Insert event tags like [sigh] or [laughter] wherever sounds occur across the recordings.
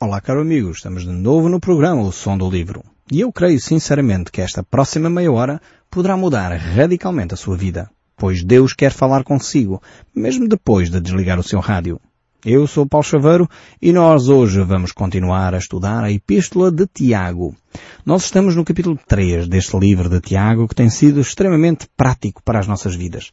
Olá, caro amigo, estamos de novo no programa O Som do Livro. E eu creio sinceramente que esta próxima meia hora poderá mudar radicalmente a sua vida, pois Deus quer falar consigo, mesmo depois de desligar o seu rádio. Eu sou Paulo Chaveiro e nós hoje vamos continuar a estudar a Epístola de Tiago. Nós estamos no capítulo 3 deste livro de Tiago que tem sido extremamente prático para as nossas vidas.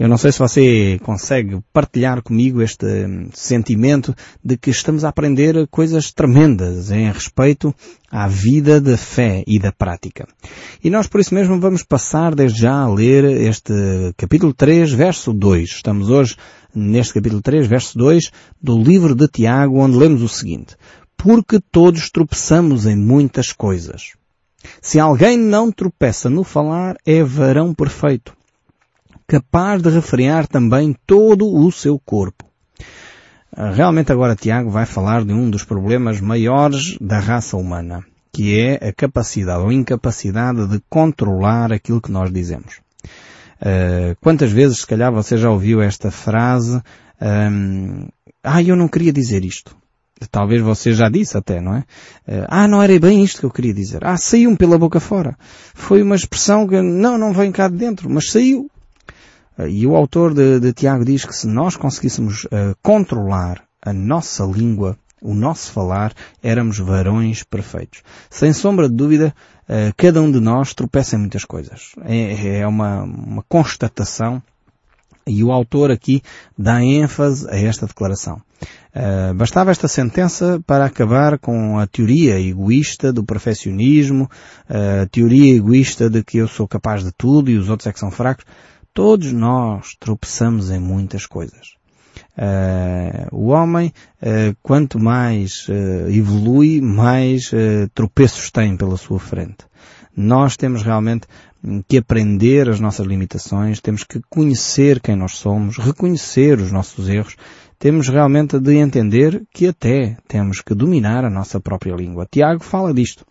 Eu não sei se você consegue partilhar comigo este sentimento de que estamos a aprender coisas tremendas em respeito à vida da fé e da prática. E nós por isso mesmo vamos passar desde já a ler este capítulo 3, verso 2. Estamos hoje neste capítulo 3, verso 2 do livro de Tiago, onde lemos o seguinte. Porque todos tropeçamos em muitas coisas. Se alguém não tropeça no falar, é varão perfeito capaz de refrear também todo o seu corpo. Ah, realmente agora Tiago vai falar de um dos problemas maiores da raça humana, que é a capacidade ou incapacidade de controlar aquilo que nós dizemos. Uh, quantas vezes, se calhar, você já ouviu esta frase, um, ah, eu não queria dizer isto. Talvez você já disse até, não é? Uh, ah, não era bem isto que eu queria dizer. Ah, saiu-me pela boca fora. Foi uma expressão que não, não vem cá de dentro, mas saiu. E o autor de, de Tiago diz que se nós conseguíssemos uh, controlar a nossa língua, o nosso falar, éramos varões perfeitos. Sem sombra de dúvida, uh, cada um de nós tropeça em muitas coisas. É, é uma, uma constatação e o autor aqui dá ênfase a esta declaração. Uh, bastava esta sentença para acabar com a teoria egoísta do perfeccionismo, a teoria egoísta de que eu sou capaz de tudo e os outros é que são fracos. Todos nós tropeçamos em muitas coisas. Uh, o homem, uh, quanto mais uh, evolui, mais tropeços tem pela sua frente. Nós temos realmente que aprender as nossas limitações, temos que conhecer quem nós somos, reconhecer os nossos erros temos realmente de entender que até temos que dominar a nossa própria língua. Tiago fala disto.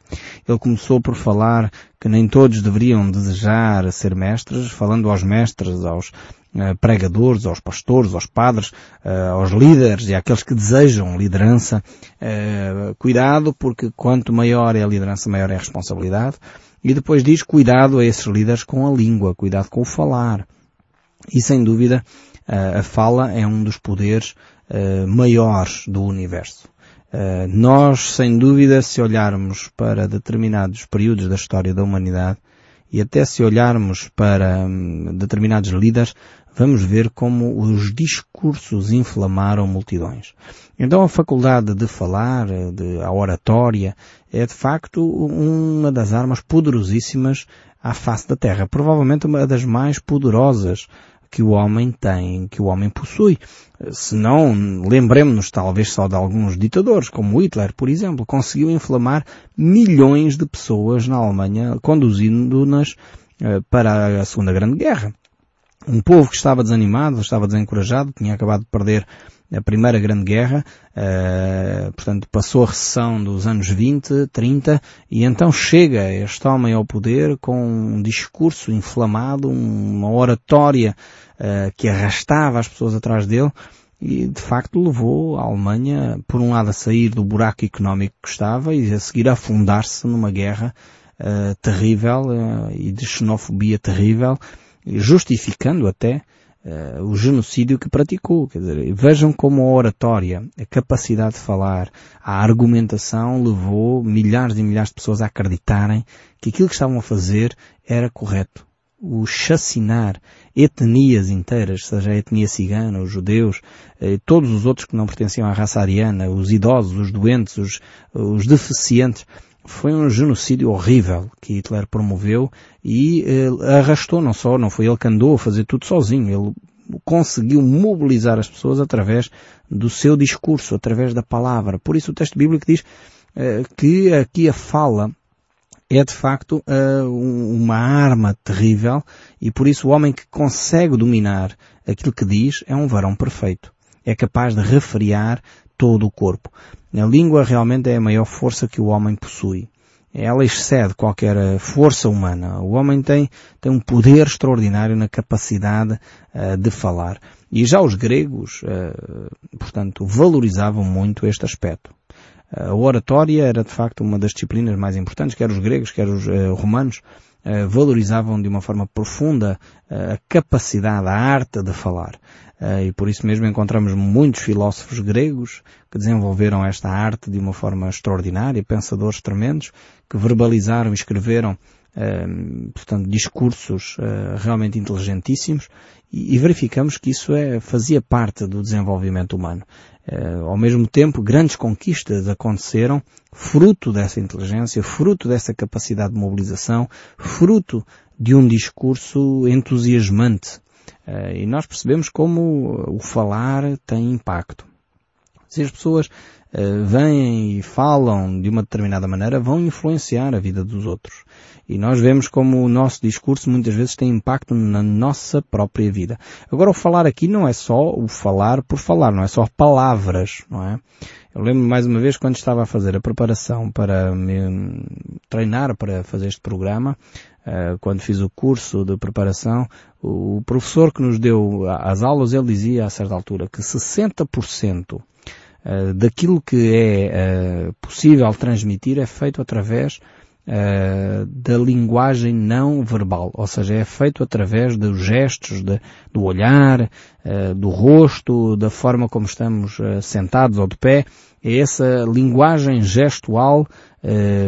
Ele começou por falar que nem todos deveriam desejar ser mestres, falando aos mestres, aos uh, pregadores, aos pastores, aos padres, uh, aos líderes e àqueles que desejam liderança. Uh, cuidado, porque quanto maior é a liderança, maior é a responsabilidade. E depois diz cuidado a esses líderes com a língua, cuidado com o falar. E sem dúvida, a fala é um dos poderes uh, maiores do universo. Uh, nós, sem dúvida, se olharmos para determinados períodos da história da humanidade e até se olharmos para um, determinados líderes, vamos ver como os discursos inflamaram multidões. Então a faculdade de falar, de, a oratória, é de facto uma das armas poderosíssimas à face da Terra. Provavelmente uma das mais poderosas que o homem tem, que o homem possui. Se não, lembremos-nos talvez só de alguns ditadores, como Hitler, por exemplo, conseguiu inflamar milhões de pessoas na Alemanha, conduzindo-nas eh, para a Segunda Grande Guerra. Um povo que estava desanimado, estava desencorajado, tinha acabado de perder a Primeira Grande Guerra, uh, portanto passou a recessão dos anos 20, 30 e então chega este homem ao poder com um discurso inflamado, uma oratória uh, que arrastava as pessoas atrás dele e de facto levou a Alemanha, por um lado, a sair do buraco económico que estava e a seguir a afundar-se numa guerra uh, terrível e de xenofobia terrível, justificando até uh, o genocídio que praticou. Quer dizer, vejam como a oratória, a capacidade de falar, a argumentação levou milhares e milhares de pessoas a acreditarem que aquilo que estavam a fazer era correto. O chacinar etnias inteiras, seja a etnia cigana, os judeus, eh, todos os outros que não pertenciam à raça ariana, os idosos, os doentes, os, os deficientes, foi um genocídio horrível que Hitler promoveu e eh, arrastou não só, não foi ele que andou a fazer tudo sozinho, ele conseguiu mobilizar as pessoas através do seu discurso, através da palavra. Por isso o texto bíblico diz eh, que aqui a fala é de facto uh, uma arma terrível e por isso o homem que consegue dominar aquilo que diz é um varão perfeito. É capaz de refriar todo o corpo. A língua realmente é a maior força que o homem possui. Ela excede qualquer eh, força humana. O homem tem, tem um poder extraordinário na capacidade uh, de falar. E já os gregos, uh, portanto, valorizavam muito este aspecto. A oratória era de facto uma das disciplinas mais importantes, quer os gregos, quer os uh, romanos, uh, valorizavam de uma forma profunda uh, a capacidade, a arte de falar. e por isso mesmo encontramos muitos filósofos gregos que desenvolveram esta arte de uma forma extraordinária, pensadores tremendos, que verbalizaram e escreveram portanto, discursos uh, realmente inteligentíssimos e, e, verificamos que isso é, fazia parte do desenvolvimento humano. Uh, ao mesmo tempo, grandes conquistas aconteceram fruto dessa inteligência, fruto dessa capacidade de mobilização, fruto de um discurso entusiasmante. Uh, e nós percebemos como o falar tem impacto. Se as pessoas uh, vêm e falam de uma determinada maneira, vão influenciar a vida dos outros. E nós vemos como o nosso discurso muitas vezes tem impacto na nossa própria vida. Agora o falar aqui não é só o falar por falar, não é só palavras, não é? Eu lembro mais uma vez quando estava a fazer a preparação para me treinar para fazer este programa, eh, quando fiz o curso de preparação, o professor que nos deu as aulas, ele dizia a certa altura que 60% eh, daquilo que é eh, possível transmitir é feito através uh, da linguagem não verbal, ou seja, é feito através dos gestos, de, do olhar, uh, do rosto, da forma como estamos uh, sentados ou de pé. É essa linguagem gestual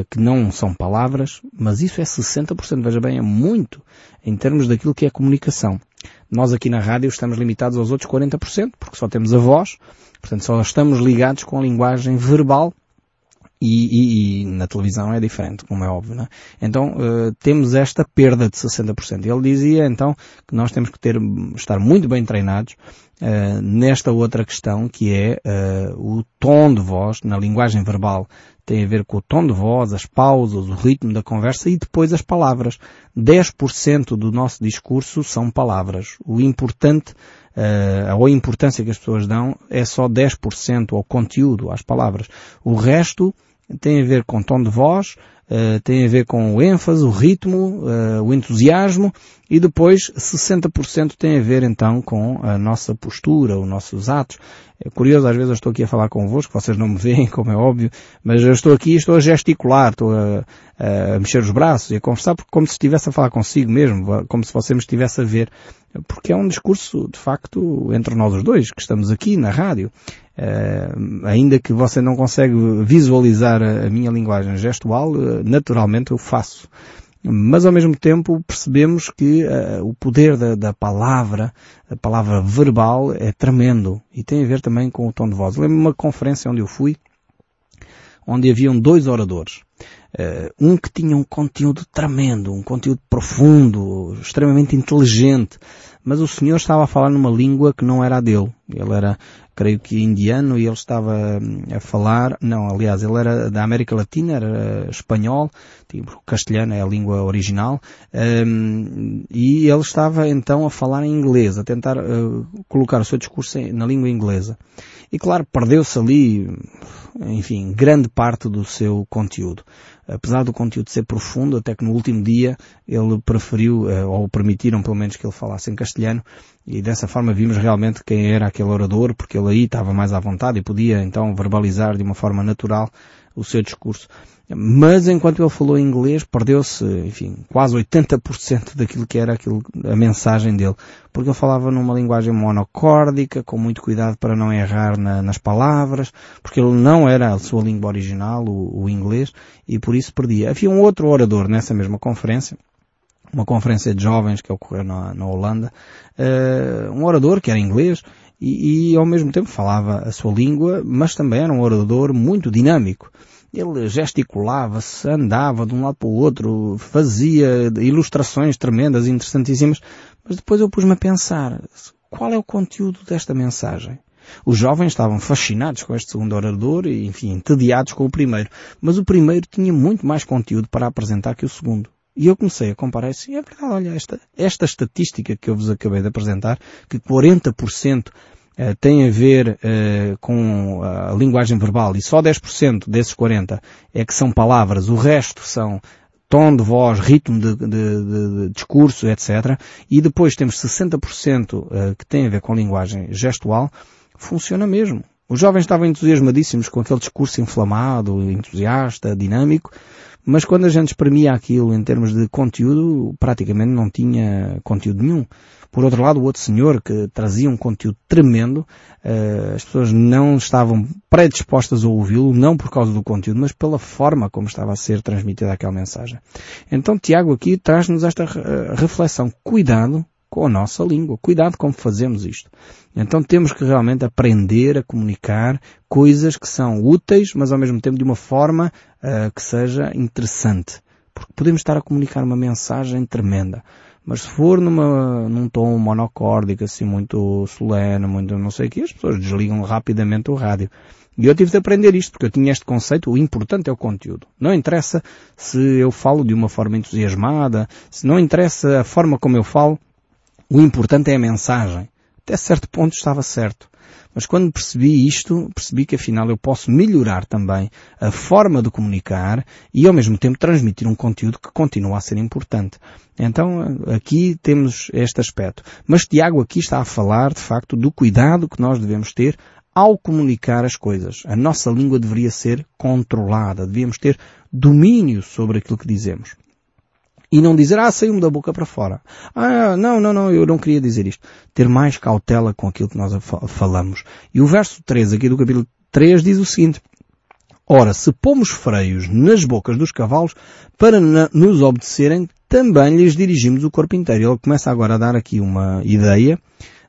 que não são palavras, mas isso é 60%, veja bem, é muito em termos daquilo que é comunicação. Nós aqui na rádio estamos limitados aos outros 40%, porque só temos a voz, portanto só estamos ligados com a linguagem verbal e, e, e, na televisão é diferente, como é óbvio, né? Então uh, temos esta perda de 60%. Ele dizia então que nós temos que ter, estar muito bem treinados uh, nesta outra questão que é uh, o tom de voz na linguagem verbal tem a ver com o tom de voz, as pausas, o ritmo da conversa e depois as palavras. 10% do nosso discurso são palavras. O importante, uh, ou a importância que as pessoas dão é só 10% ao conteúdo, às palavras. O resto tem a ver com tom de voz, uh, tem a ver com o ênfase, o ritmo, uh, o entusiasmo e depois 60% tem a ver então com a nossa postura, os nossos atos. É curioso, às vezes eu estou aqui a falar convosco, vocês não me veem, [laughs] como é óbvio, mas eu estou aqui, estou a gesticular, estou a, a mexer os braços e a conversar como se estivesse a falar consigo mesmo, como se você me estivesse a ver. Porque é um discurso, de facto, entre nós os dois, que estamos aqui na rádio. Uh, ainda que você não consegue visualizar a, a minha linguagem gestual, uh, naturalmente eu faço. Mas ao mesmo tempo percebemos que uh, o poder da, da, palavra, a palavra verbal é tremendo e tem a ver também com o tom de voz. Lembro-me uma conferência onde eu fui, onde haviam dois oradores. Um que tinha um conteúdo tremendo, um conteúdo profundo, extremamente inteligente, mas o senhor estava a falar numa língua que não era a dele. Ele era, creio que indiano, e ele estava hum, a falar, não, aliás, ele era da América Latina, era espanhol, tipo, castelhano é a língua original, um, e ele estava então a falar em inglês, a tentar uh, colocar o seu discurso na língua inglesa. E claro, perdeu-se ali, enfim, grande parte do seu conteúdo. Apesar do conteúdo ser profundo, até que no último dia ele preferiu, eh, ou permitiram pelo menos que ele falasse em castelhano, e dessa forma vimos realmente quem era aquele orador, porque ele aí estava mais à vontade e podia então verbalizar de uma forma natural o seu discurso. Mas enquanto ele falou em inglês, perdeu-se, enfim, quase 80% daquilo que era aquilo, a mensagem dele. Porque ele falava numa linguagem monocórdica, com muito cuidado para não errar na, nas palavras, porque ele não era a sua língua original, o, o inglês, e por isso perdia. Havia um outro orador nessa mesma conferência, uma conferência de jovens que ocorreu na, na Holanda, uh, um orador que era inglês, e, e ao mesmo tempo falava a sua língua, mas também era um orador muito dinâmico. Ele gesticulava-se, andava de um lado para o outro, fazia ilustrações tremendas, interessantíssimas, mas depois eu pus-me a pensar, qual é o conteúdo desta mensagem? Os jovens estavam fascinados com este segundo orador e, enfim, entediados com o primeiro. Mas o primeiro tinha muito mais conteúdo para apresentar que o segundo. E eu comecei a comparar isso. E é verdade, olha, esta, esta estatística que eu vos acabei de apresentar, que 40% eh, tem a ver uh, com a linguagem verbal e só 10% desses 40 é que são palavras, o resto são tom de voz, ritmo de, de, de, de discurso, etc. E depois temos 60% uh, que tem a ver com a linguagem gestual, funciona mesmo. Os jovens estavam entusiasmadíssimos com aquele discurso inflamado, entusiasta, dinâmico, mas quando a gente espremia aquilo em termos de conteúdo, praticamente não tinha conteúdo nenhum. Por outro lado, o outro senhor que trazia um conteúdo tremendo, uh, as pessoas não estavam predispostas a ouvi-lo, não por causa do conteúdo, mas pela forma como estava a ser transmitida aquela mensagem. Então Tiago aqui traz-nos esta uh, reflexão. Cuidado com a nossa língua. Cuidado como fazemos isto. Então temos que realmente aprender a comunicar coisas que são úteis, mas ao mesmo tempo de uma forma uh, que seja interessante. Porque podemos estar a comunicar uma mensagem tremenda. Mas se for numa, num tom monocórdico, assim, muito solene, muito não sei o que, as pessoas desligam rapidamente o rádio. E eu tive de aprender isto, porque eu tinha este conceito, o importante é o conteúdo. Não interessa se eu falo de uma forma entusiasmada, se não interessa a forma como eu falo, o importante é a mensagem. Até certo ponto estava certo. Mas quando percebi isto, percebi que afinal eu posso melhorar também a forma de comunicar e ao mesmo tempo transmitir um conteúdo que continua a ser importante. Então aqui temos este aspecto. Mas Tiago aqui está a falar de facto do cuidado que nós devemos ter ao comunicar as coisas. A nossa língua deveria ser controlada, devíamos ter domínio sobre aquilo que dizemos. E não dizer, ah, saiu-me da boca para fora. Ah, não, não, não, eu não queria dizer isto. Ter mais cautela com aquilo que nós falamos. E o verso 3 aqui do capítulo 3 diz o seguinte, Ora, se pomos freios nas bocas dos cavalos para nos obedecerem, também lhes dirigimos o corpo inteiro. Ele começa agora a dar aqui uma ideia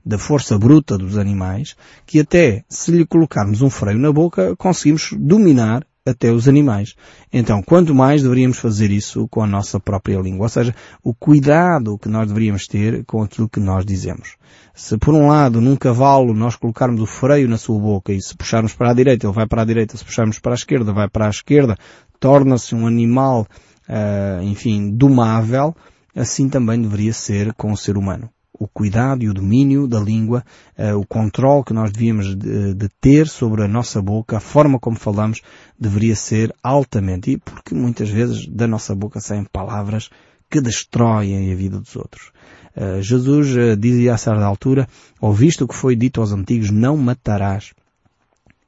da força bruta dos animais, que até se lhe colocarmos um freio na boca, conseguimos dominar até os animais. Então, quanto mais deveríamos fazer isso com a nossa própria língua, ou seja, o cuidado que nós deveríamos ter com aquilo que nós dizemos. Se por um lado, num cavalo, nós colocarmos o freio na sua boca e se puxarmos para a direita, ele vai para a direita, se puxarmos para a esquerda, vai para a esquerda, torna-se um animal, uh, enfim, domável, assim também deveria ser com o ser humano o cuidado e o domínio da língua, uh, o controle que nós devíamos de, de, ter sobre a nossa boca, a forma como falamos, deveria ser altamente. E porque muitas vezes da nossa boca saem palavras que destroem a vida dos outros. Uh, Jesus dizia a certa altura, ouviste o que foi dito aos antigos, não matarás.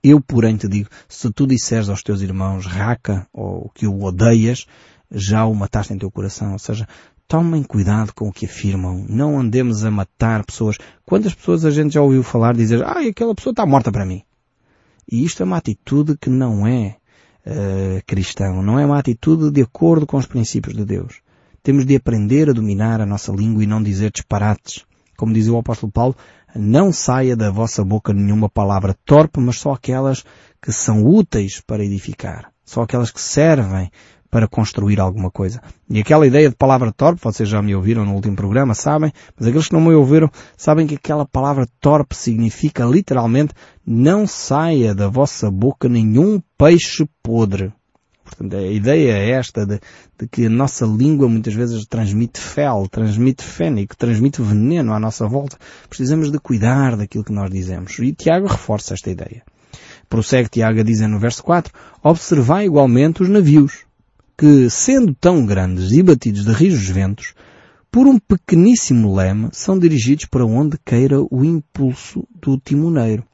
Eu, porém, te digo, se tu disseres aos teus irmãos raca ou que o odeias, já o mataste em teu coração. Ou seja, tomem cuidado com o que afirmam. Não andemos a matar pessoas. Quantas pessoas a gente já ouviu falar dizer, ah, aquela pessoa está morta para mim. E isto é uma atitude que não é uh, cristão. Não é uma atitude de acordo com os princípios de Deus. Temos de aprender a dominar a nossa língua e não dizer disparates. Como dizia o apóstolo Paulo, não saia da vossa boca nenhuma palavra torpe, mas só aquelas que são úteis para edificar. Só aquelas que servem para construir alguma coisa. E aquela ideia de palavra torpe, vocês já me ouviram no último programa, sabem, mas aqueles que não me ouviram sabem que aquela palavra torpe significa literalmente não saia da vossa boca nenhum peixe podre. Portanto, a ideia é esta de, de, que a nossa língua muitas vezes transmite fel, transmite fênico, transmite veneno à nossa volta. Precisamos de cuidar daquilo que nós dizemos. E Tiago reforça esta ideia. Prossegue Tiago a dizer no verso 4, observai igualmente os navios, que, sendo tão grandes e batidos de rijos ventos, por um pequeníssimo leme, são dirigidos para onde queira o impulso do timoneiro.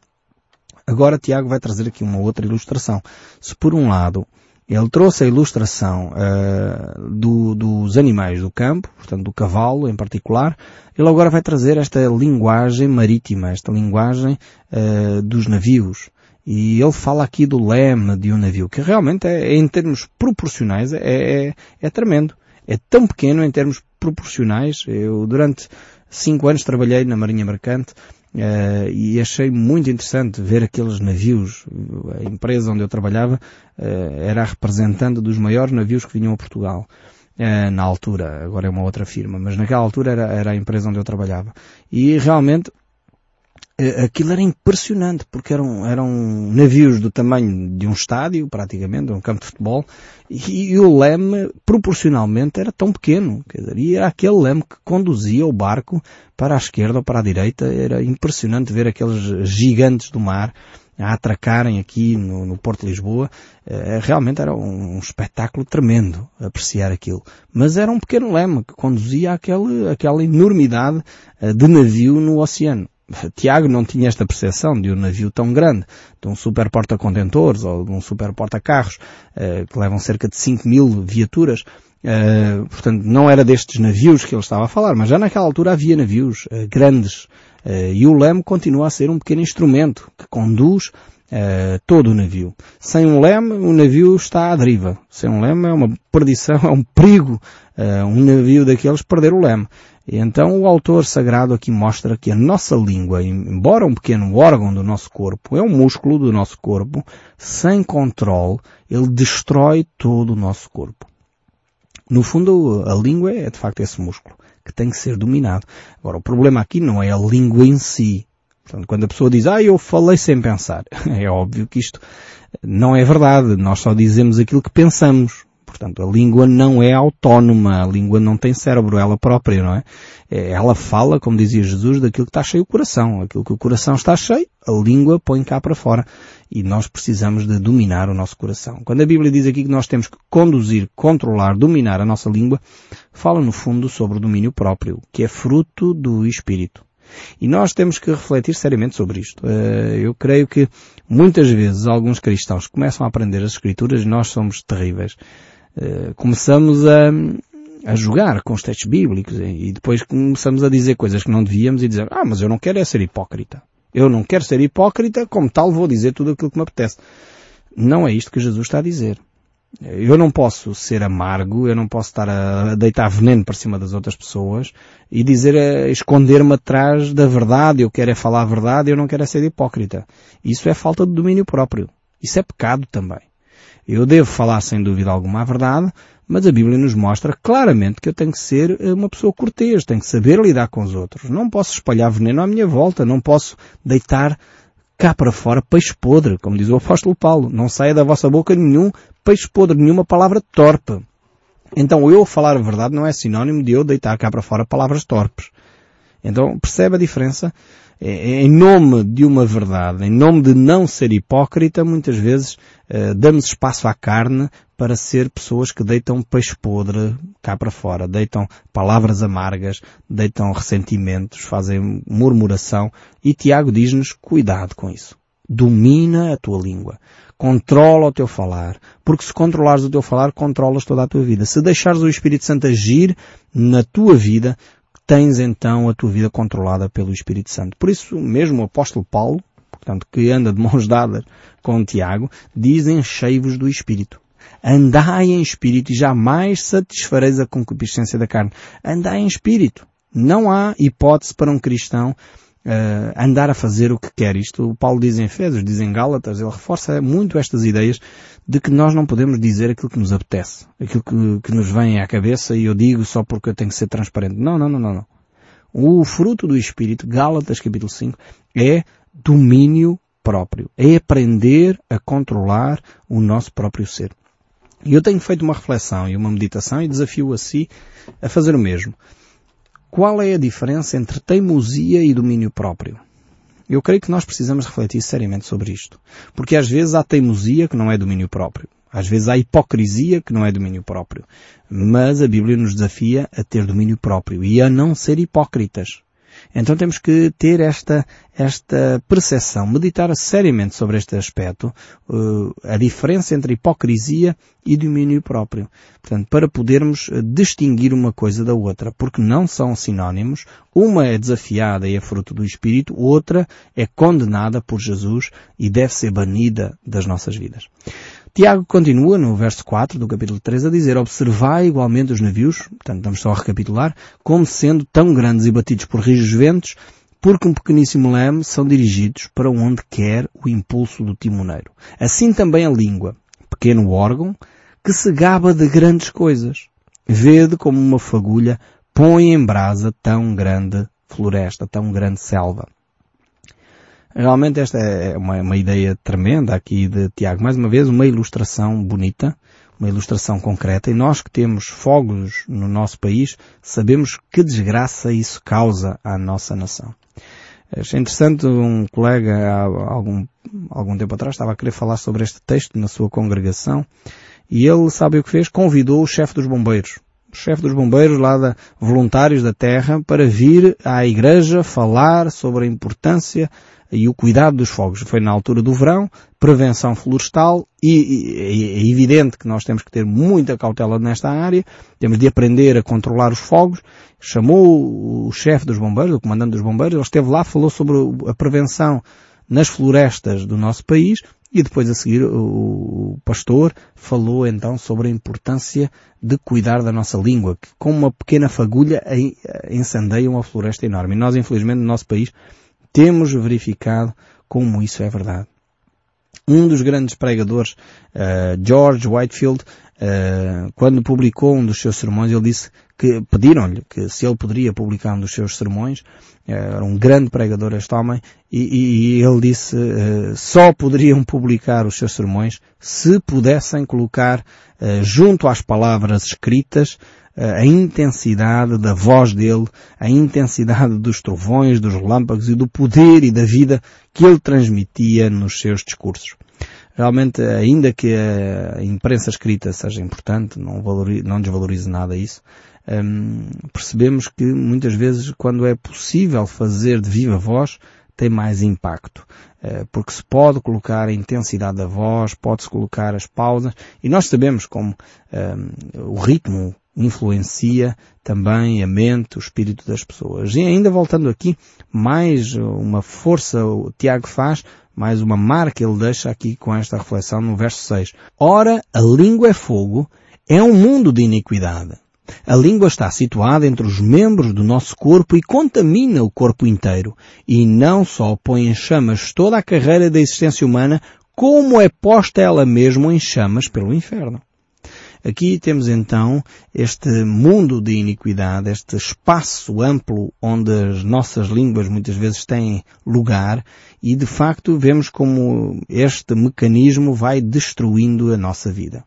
Agora Tiago vai trazer aqui uma outra ilustração. Se por um lado ele trouxe a ilustração uh, do, dos animais do campo, portanto do cavalo em particular, ele agora vai trazer esta linguagem marítima, esta linguagem uh, dos navios. E ele fala aqui do leme de um navio, que realmente é, em termos proporcionais é, é, é tremendo. É tão pequeno em termos proporcionais. Eu durante cinco anos trabalhei na Marinha Mercante Uh, e achei muito interessante ver aqueles navios. A empresa onde eu trabalhava uh, era a representante dos maiores navios que vinham a Portugal. Uh, na altura, agora é uma outra firma, mas naquela altura era, era a empresa onde eu trabalhava. E realmente eh, aquilo era impressionante, porque eram, eram navios do tamanho de um estádio, praticamente, de um campo de futebol, e, e, o leme, proporcionalmente, era tão pequeno. Quer dizer, e era aquele leme que conduzia o barco para a esquerda ou para a direita. Era impressionante ver aqueles gigantes do mar a atracarem aqui no, no Porto de Lisboa. Eh, realmente era um, um, espetáculo tremendo apreciar aquilo. Mas era um pequeno leme que conduzia aquele, aquela enormidade eh, de navio no oceano. Tiago não tinha esta percepção de um navio tão grande, de um super porta-contentores ou de um super porta-carros, uh, que levam cerca de 5 mil viaturas. Uh, portanto, não era destes navios que ele estava a falar, mas já naquela altura havia navios uh, grandes. e o leme continua a ser um pequeno instrumento que conduz todo o navio. Sem um leme, o navio está à deriva. Sem um leme é uma perdição, [laughs] é um perigo um navio daqueles perder o leme. Então o autor sagrado aqui mostra que a nossa língua, embora um pequeno órgão do nosso corpo, é um músculo do nosso corpo, sem controle, ele destrói todo o nosso corpo. No fundo, a língua é de facto esse músculo que tem que ser dominado. Agora, o problema aqui não é a língua em si. Portanto, quando a pessoa diz, ah, eu falei sem pensar, [laughs] é óbvio que isto não é verdade. Nós só dizemos aquilo que pensamos. Portanto, a língua não é autónoma, a língua não tem cérebro ela própria, não é? é? Ela fala, como dizia Jesus, daquilo que está cheio o coração. Aquilo que o coração está cheio, a língua põe cá para fora. E nós precisamos de dominar o nosso coração. Quando a Bíblia diz aqui que nós temos que conduzir, controlar, dominar a nossa língua, fala no fundo sobre o domínio próprio, que é fruto do Espírito. E nós temos que refletir seriamente sobre isto. Eh, eu creio que muitas vezes alguns cristãos começam a aprender as Escrituras e nós somos terríveis. Eh, começamos a, a jogar com os textos bíblicos e depois começamos a dizer coisas que não devíamos e dizer, ah, mas eu não quero é ser hipócrita. Eu não quero ser hipócrita, como tal vou dizer tudo aquilo que me apetece. Não é isto que Jesus está a dizer. Eu não posso ser amargo, eu não posso estar a deitar veneno para cima das outras pessoas e dizer, a esconder-me atrás da verdade, eu quero é falar a verdade, eu não quero é ser hipócrita. Isso é falta de domínio próprio. Isso é pecado também. Eu devo falar sem dúvida alguma a verdade, mas a Bíblia nos mostra claramente que eu tenho que ser eh, uma pessoa cortês, tenho que saber lidar com os outros. Não posso espalhar veneno à minha volta, não posso deitar cá para fora peixe podre, como diz o apóstolo Paulo. Não saia da vossa boca nenhum peixe podre, nenhuma palavra torpe. Então eu falar a verdade não é sinónimo de eu deitar cá para fora palavras torpes. Então percebe a diferença? É, é, em nome de uma verdade, em nome de não ser hipócrita, muitas vezes uh, damos espaço à carne para ser pessoas que deitam peixe podre cá para fora, deitam palavras amargas, deitam ressentimentos, fazem murmuração e Tiago diz-nos cuidado com isso. Domina a tua língua. Controla o teu falar. Porque se controlares o teu falar, controlas toda a tua vida. Se deixares o Espírito Santo agir na tua vida, tens então a tua vida controlada pelo Espírito Santo. Por isso mesmo o apóstolo Paulo, portanto, que anda de mãos [laughs] dadas com Tiago, diz enchei-vos do Espírito. Andai em Espírito e jamais satisfareis a concupiscência da carne. Andai em Espírito. Não há hipótese para um cristão uh, andar a fazer o que quer. Isto o Paulo diz em Efésios, diz em Gálatas, ele reforça muito estas ideias de que nós não podemos dizer aquilo que nos apetece, aquilo que, que nos vem à cabeça e eu digo só porque eu tenho que ser transparente. Não, não, não, não, não. O fruto do Espírito, Gálatas capítulo 5, é domínio próprio. É aprender a controlar o nosso próprio ser. E eu tenho feito uma reflexão e uma meditação e desafio a si a fazer o mesmo. Qual é a diferença entre teimosia e domínio próprio? Eu creio que nós precisamos refletir seriamente sobre isto. Porque às vezes há teimosia que não é domínio próprio. Às vezes há hipocrisia que não é domínio próprio. Mas a Bíblia nos desafia a ter domínio próprio e a não ser hipócritas. Então temos que ter esta, esta percepção, meditar seriamente sobre este aspecto, uh, a diferença entre hipocrisia e domínio próprio. Portanto, para podermos uh, distinguir uma coisa da outra, porque não são sinónimos, uma é desafiada e é fruto do Espírito, outra é condenada por Jesus e deve ser banida das nossas vidas. Tiago continua no verso 4 do capítulo 3 a dizer, observai igualmente os navios, portanto vamos só a recapitular, como sendo tão grandes e batidos por rijos ventos, porque um pequeníssimo leme são dirigidos para onde quer o impulso do timoneiro. Assim também a língua, pequeno órgão, que se gaba de grandes coisas. Vede como uma fagulha põe em brasa tão grande floresta, tão grande selva. Realmente esta é uma, uma ideia tremenda aqui de Tiago. Mais uma vez, uma ilustração bonita, uma ilustração concreta. E nós que temos fogos no nosso país, sabemos que desgraça isso causa à nossa nação. Achei interessante, um colega há algum, algum tempo atrás estava a querer falar sobre este texto na sua congregação e ele, sabe o que fez? Convidou o chefe dos bombeiros chefe dos bombeiros lá da Voluntários da Terra, para vir à igreja falar sobre a importância e o cuidado dos fogos. Foi na altura do verão, prevenção florestal e, é evidente que nós temos que ter muita cautela nesta área, temos de aprender a controlar os fogos. Chamou o chefe dos bombeiros, o comandante dos bombeiros, ele esteve lá, falou sobre a prevenção nas florestas do nosso país e depois a seguir o pastor falou então sobre a importância de cuidar da nossa língua, que com uma pequena fagulha incendeia uma floresta enorme. E nós, infelizmente, no nosso país, temos verificado como isso é verdade. Um dos grandes pregadores, uh, George Whitefield, uh, quando publicou um dos seus sermões, ele disse que pediram-lhe que se ele poderia publicar um dos seus sermões, uh, era um grande pregador este homem, e, e ele disse só poderiam publicar os seus sermões se pudessem colocar junto às palavras escritas a intensidade da voz dele, a intensidade dos trovões, dos relâmpagos e do poder e da vida que ele transmitia nos seus discursos. Realmente, ainda que a imprensa escrita seja importante, não, valorize, não desvalorize nada isso, hum, percebemos que muitas vezes quando é possível fazer de viva voz, tem mais impacto. Eh, porque se pode colocar a intensidade da voz, pode-se colocar as pausas, e nós sabemos como um, o ritmo influencia também a mente, o espírito das pessoas. E ainda voltando aqui, mais uma força o Tiago faz, mais uma marca ele deixa aqui com esta reflexão no verso 6. Ora, a língua é fogo, é um mundo de iniquidade. A língua está situada entre os membros do nosso corpo e contamina o corpo inteiro. E não só põe em chamas toda a carreira da existência humana, como é posta ela mesma em chamas pelo inferno. Aqui temos então este mundo de iniquidade, este espaço amplo onde as nossas línguas muitas vezes têm lugar e de facto vemos como este mecanismo vai destruindo a nossa vida.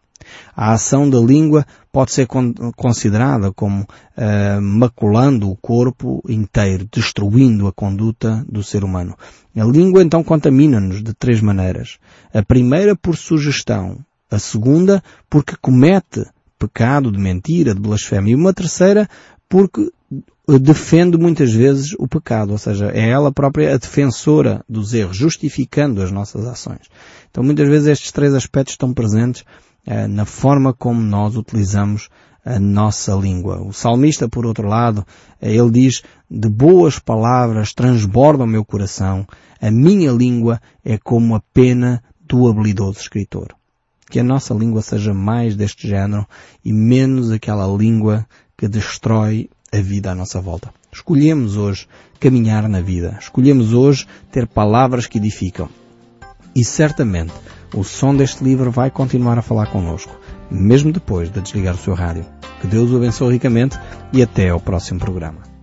A ação da língua pode ser considerada como uh, maculando o corpo inteiro, destruindo a conduta do ser humano. A língua então contamina-nos de três maneiras. A primeira por sugestão, a segunda, porque comete pecado de mentira, de blasfémia. E uma terceira, porque defende muitas vezes o pecado, ou seja, é ela própria a defensora dos erros, justificando as nossas ações. Então muitas vezes estes três aspectos estão presentes eh, na forma como nós utilizamos a nossa língua. O salmista, por outro lado, eh, ele diz, de boas palavras transborda o meu coração, a minha língua é como a pena do habilidoso escritor que a nossa língua seja mais deste género e menos aquela língua que destrói a vida à nossa volta. Escolhemos hoje caminhar na vida. Escolhemos hoje ter palavras que edificam. E certamente o som deste livro vai continuar a falar connosco, mesmo depois de desligar o seu rádio. Que Deus o abençoe ricamente e até ao próximo programa.